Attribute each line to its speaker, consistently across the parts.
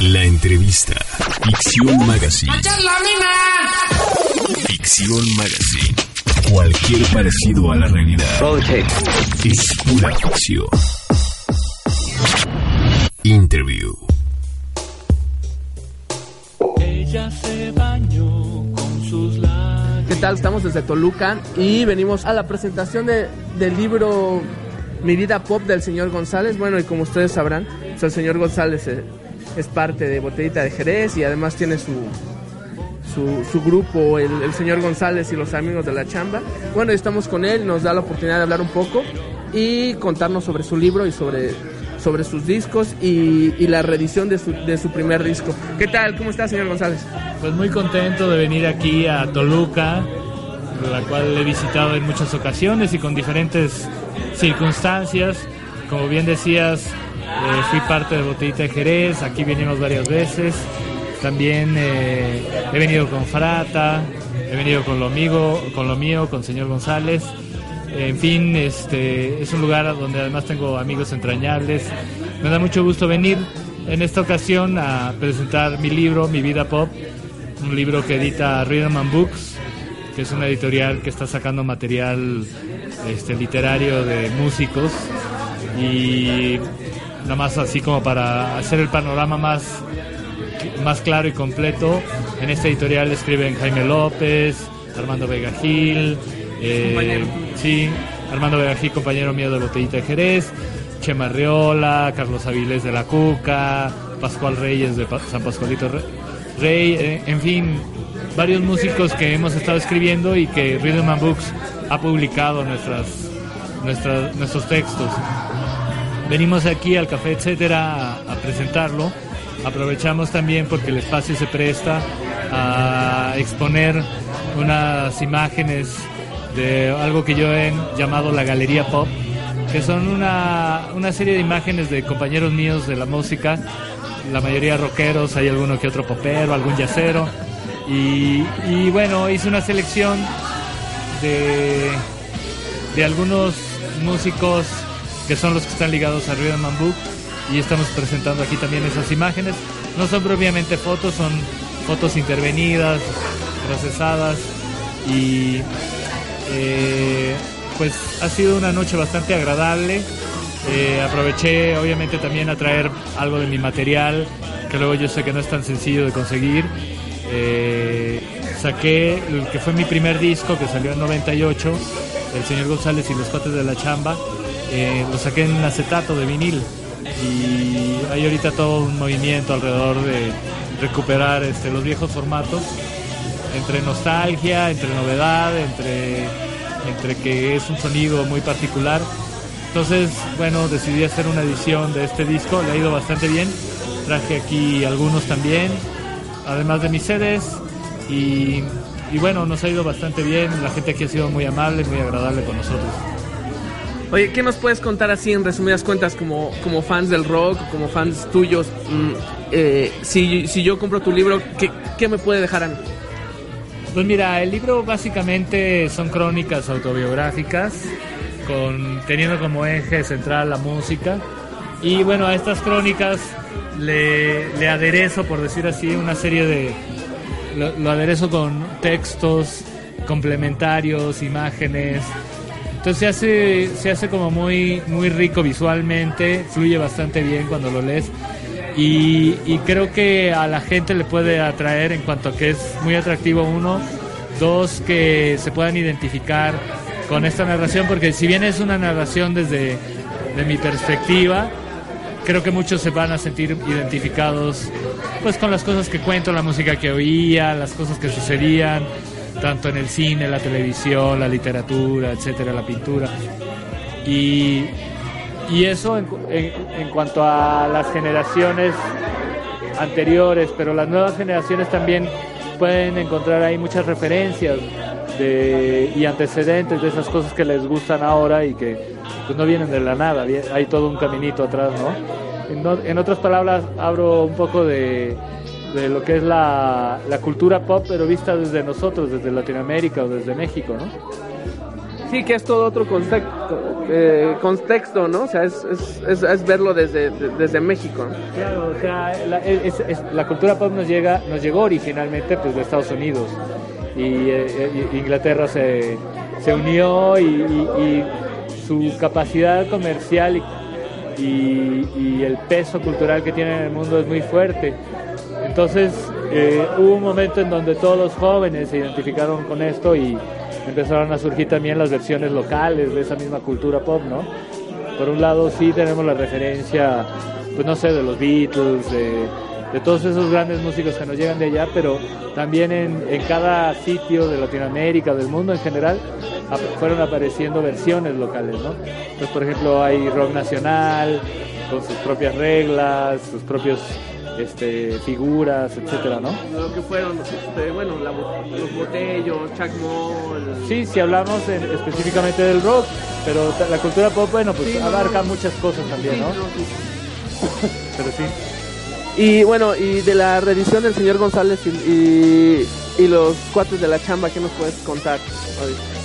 Speaker 1: La entrevista. Ficción Magazine. Ficción Magazine. Cualquier parecido a la realidad es pura ficción. Interview.
Speaker 2: Ella se bañó con sus lágrimas.
Speaker 3: ¿Qué tal? Estamos desde Toluca y venimos a la presentación de, del libro Mi vida pop del señor González. Bueno, y como ustedes sabrán, pues, el señor González eh, es parte de Botellita de Jerez y además tiene su, su, grupo, el, señor González y los amigos de la chamba. Bueno, estamos con él, nos da la oportunidad de hablar un poco y contarnos sobre su libro y sobre, sobre sus discos y, y la reedición de su, de su primer disco. ¿Qué tal? ¿Cómo está, señor González?
Speaker 2: Pues muy contento de venir aquí a Toluca, la cual he visitado en muchas ocasiones y con diferentes circunstancias. Como bien decías, eh, fui parte de Botellita de Jerez, aquí venimos varias veces. También eh, he venido con Frata, he venido con lo, amigo, con lo mío, con señor González. En fin, este es un lugar donde además tengo amigos entrañables. Me da mucho gusto venir en esta ocasión a presentar mi libro, Mi Vida Pop, un libro que edita Rhythm and Books, que es una editorial que está sacando material este, literario de músicos y nada más así como para hacer el panorama más, más claro y completo. En esta editorial escriben Jaime López, Armando Vega Gil, eh, sí, Armando Vega Gil, compañero mío de Botellita de Jerez, Chema Arriola, Carlos Avilés de la Cuca, Pascual Reyes de Pa- San Pascualito Re- Rey, eh, en fin, varios músicos que hemos estado escribiendo y que Rhythm and Books ha publicado nuestras, nuestras, nuestros textos. Venimos aquí al Café Etcétera a, presentarlo. Aprovechamos también porque el espacio se presta a exponer unas imágenes de algo que yo he llamado la Galería Pop, que son una, una serie de imágenes de compañeros míos de la música, la mayoría rockeros, hay alguno que otro popero, algún yacero. Y, y bueno, hice una selección de, de algunos músicos que son los que están ligados a Rhythm and Book y estamos presentando aquí también esas imágenes. No son propiamente fotos, son fotos intervenidas, procesadas y eh, pues ha sido una noche bastante agradable. Eh, aproveché obviamente también a traer algo de mi material que luego yo sé que no es tan sencillo de conseguir. Eh, saqué el que fue mi primer disco que salió en 98, El señor González y los cuates de la chamba. Eh, lo saqué en acetato de vinil y hay ahorita todo un movimiento alrededor de recuperar este, los viejos formatos entre nostalgia, entre novedad, entre, entre que es un sonido muy particular. Entonces, bueno, decidí hacer una edición de este disco, le ha ido bastante bien. Traje aquí algunos también, además de mis CDs. Y, y bueno, nos ha ido bastante bien. La gente aquí ha sido muy amable, muy agradable con nosotros.
Speaker 3: Oye, ¿qué nos puedes contar así en resumidas cuentas como, como fans del rock, como fans tuyos? Mm, eh, si, si yo compro tu libro, ¿qué, ¿qué me puede dejar a?
Speaker 2: Pues mira, el libro básicamente son crónicas autobiográficas, con, teniendo como eje central la música. Y bueno, a estas crónicas le, le aderezo, por decir así, una serie de... Lo, lo aderezo con textos complementarios, imágenes. Entonces se hace, se hace como muy, muy rico visualmente, fluye bastante bien cuando lo lees. Y, creo que a la gente le puede atraer en cuanto a que es muy atractivo uno, dos que se puedan identificar con esta narración, porque si bien es una narración desde de mi perspectiva, creo que muchos se van a sentir identificados pues con las cosas que cuento, la música que oía, las cosas que sucedían, tanto en el cine, la televisión, la literatura, etcétera, la pintura. Y, y eso en, en- en cuanto a las generaciones anteriores, pero las nuevas generaciones también pueden encontrar ahí muchas referencias de, y antecedentes de esas cosas que les gustan ahora y que pues, no vienen de la nada, hay todo un caminito atrás, ¿no? En, en otras palabras, abro un poco de, de lo que es la, la cultura pop, pero vista desde nosotros, desde Latinoamérica o desde México, ¿no?
Speaker 3: Sí, que es todo otro contexto, eh, contexto ¿no? O sea, es, es, es, verlo desde, desde México.
Speaker 2: Claro, o sea, la, la, cultura pop nos, llega, nos llegó originalmente pues, de Estados Unidos y eh, Inglaterra se, se unió y, y, su capacidad comercial y, y, el peso cultural que tiene en el mundo es muy fuerte. Entonces eh, hubo un momento en donde todos los jóvenes se identificaron con esto y empezaron a surgir también las versiones locales de esa misma cultura pop, ¿no? Por un lado sí tenemos la referencia, pues no sé, de los Beatles, de, todos esos grandes músicos que nos llegan de allá, pero también en, cada sitio de Latinoamérica, del mundo en general, fueron apareciendo versiones locales, ¿no? Pues por ejemplo hay rock nacional, con sus propias reglas, sus propios este, figuras, etcétera, ¿no?
Speaker 3: Lo que fueron, este, bueno, los botellos, Chuck
Speaker 2: Sí, si hablamos específicamente del rock, pero la cultura pop, bueno, pues abarca muchas cosas también, ¿no? pero sí.
Speaker 3: Y bueno, y de la reedición del señor González y, y, los cuates de la chamba, ¿qué nos puedes contar?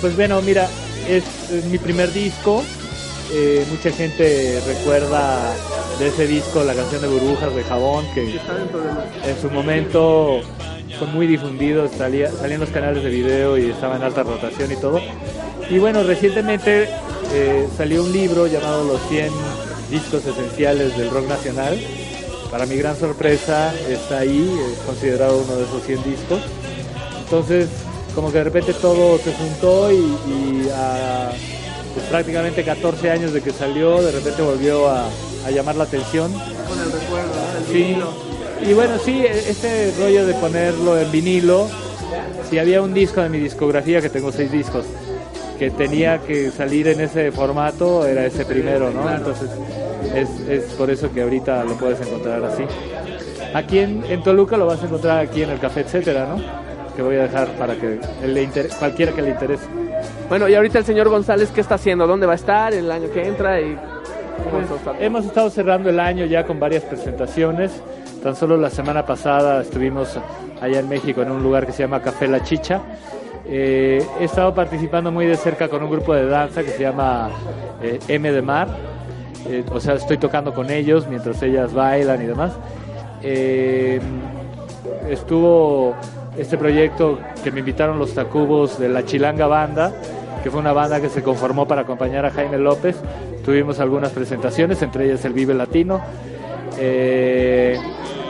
Speaker 2: Pues bueno, mira, es mi primer disco, eh, mucha gente recuerda de ese disco la canción de Burbujas de Jabón, que en su momento fue muy difundido, salía, salía en los canales de video y estaba en alta rotación y todo. Y bueno, recientemente eh, salió un libro llamado Los 100 discos esenciales del rock nacional. Para mi gran sorpresa está ahí, es considerado uno de esos 100 discos. Entonces, como que de repente todo se juntó y, y a pues, prácticamente 14 años de que salió, de repente volvió a, llamar la atención.
Speaker 3: Con el recuerdo,
Speaker 2: el vinilo. Y bueno, sí, e, este rollo de ponerlo en vinilo, si había un disco de mi discografía, que tengo seis discos, que tenía que salir en ese formato, era ese primero, ¿no? Entonces es, es, por eso que ahorita lo puedes encontrar así. Aquí en, en Toluca lo vas a encontrar aquí en el Café Etcétera, ¿no? Que voy a dejar para que le cualquiera que le interese.
Speaker 3: Bueno, y ahorita el señor González, ¿qué está haciendo? ¿Dónde va a estar el año que entra? Y
Speaker 2: pues, hemos estado cerrando el año ya con varias presentaciones. Tan solo la semana pasada estuvimos allá en México en un lugar que se llama Café La Chicha. Eh, he estado participando muy de cerca con un grupo de danza que se llama eh, M de Mar. Eh, o sea, estoy tocando con ellos mientras ellas bailan y demás. estuvo este proyecto que me invitaron los Tacubos de la Chilanga Banda, que fue una banda que se conformó para acompañar a Jaime López. Tuvimos algunas presentaciones, entre ellas el Vive Latino. Eh,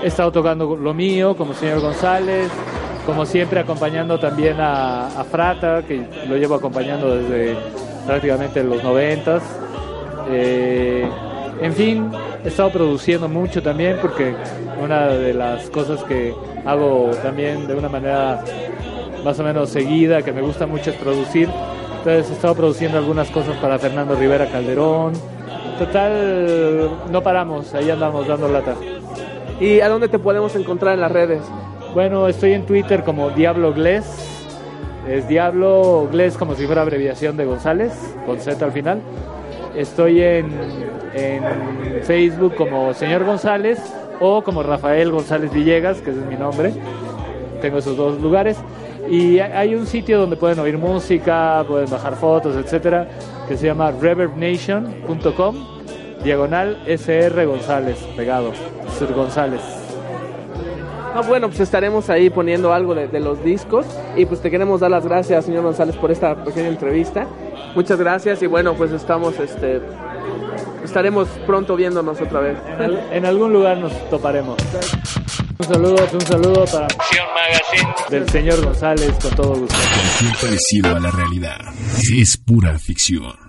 Speaker 2: he estado tocando lo mío, como señor González, como siempre acompañando también a, Frata, que lo llevo acompañando desde prácticamente los noventas. Eh, en fin, he estado produciendo mucho también porque una de las cosas que hago también de una manera más o menos seguida, que me gusta mucho es producir. Entonces he estado produciendo algunas cosas para Fernando Rivera Calderón. Total, no paramos, ahí andamos dando lata.
Speaker 3: ¿Y a dónde te podemos encontrar en las redes?
Speaker 2: Bueno, estoy en Twitter como Diablo Gles. Es Diablo Gles como si fuera abreviación de González, con Z al final. Estoy en, en Facebook como Señor González o como Rafael González Villegas, que es mi nombre. Tengo esos dos lugares. Y hay un sitio donde pueden oír música, pueden bajar fotos, etcétera, que se llama reverbnation.com, diagonal SR González, pegado, Sir González.
Speaker 3: Ah, bueno, pues estaremos ahí poniendo algo de, de, los discos y pues te queremos dar las gracias, señor González, por esta pequeña entrevista. Muchas gracias y bueno, pues estamos este, estaremos pronto viéndonos otra vez.
Speaker 2: En, algún lugar nos toparemos. Un saludo, un saludo para Magazine del señor González con todo gusto.
Speaker 1: Cualquier parecido a la realidad es pura ficción.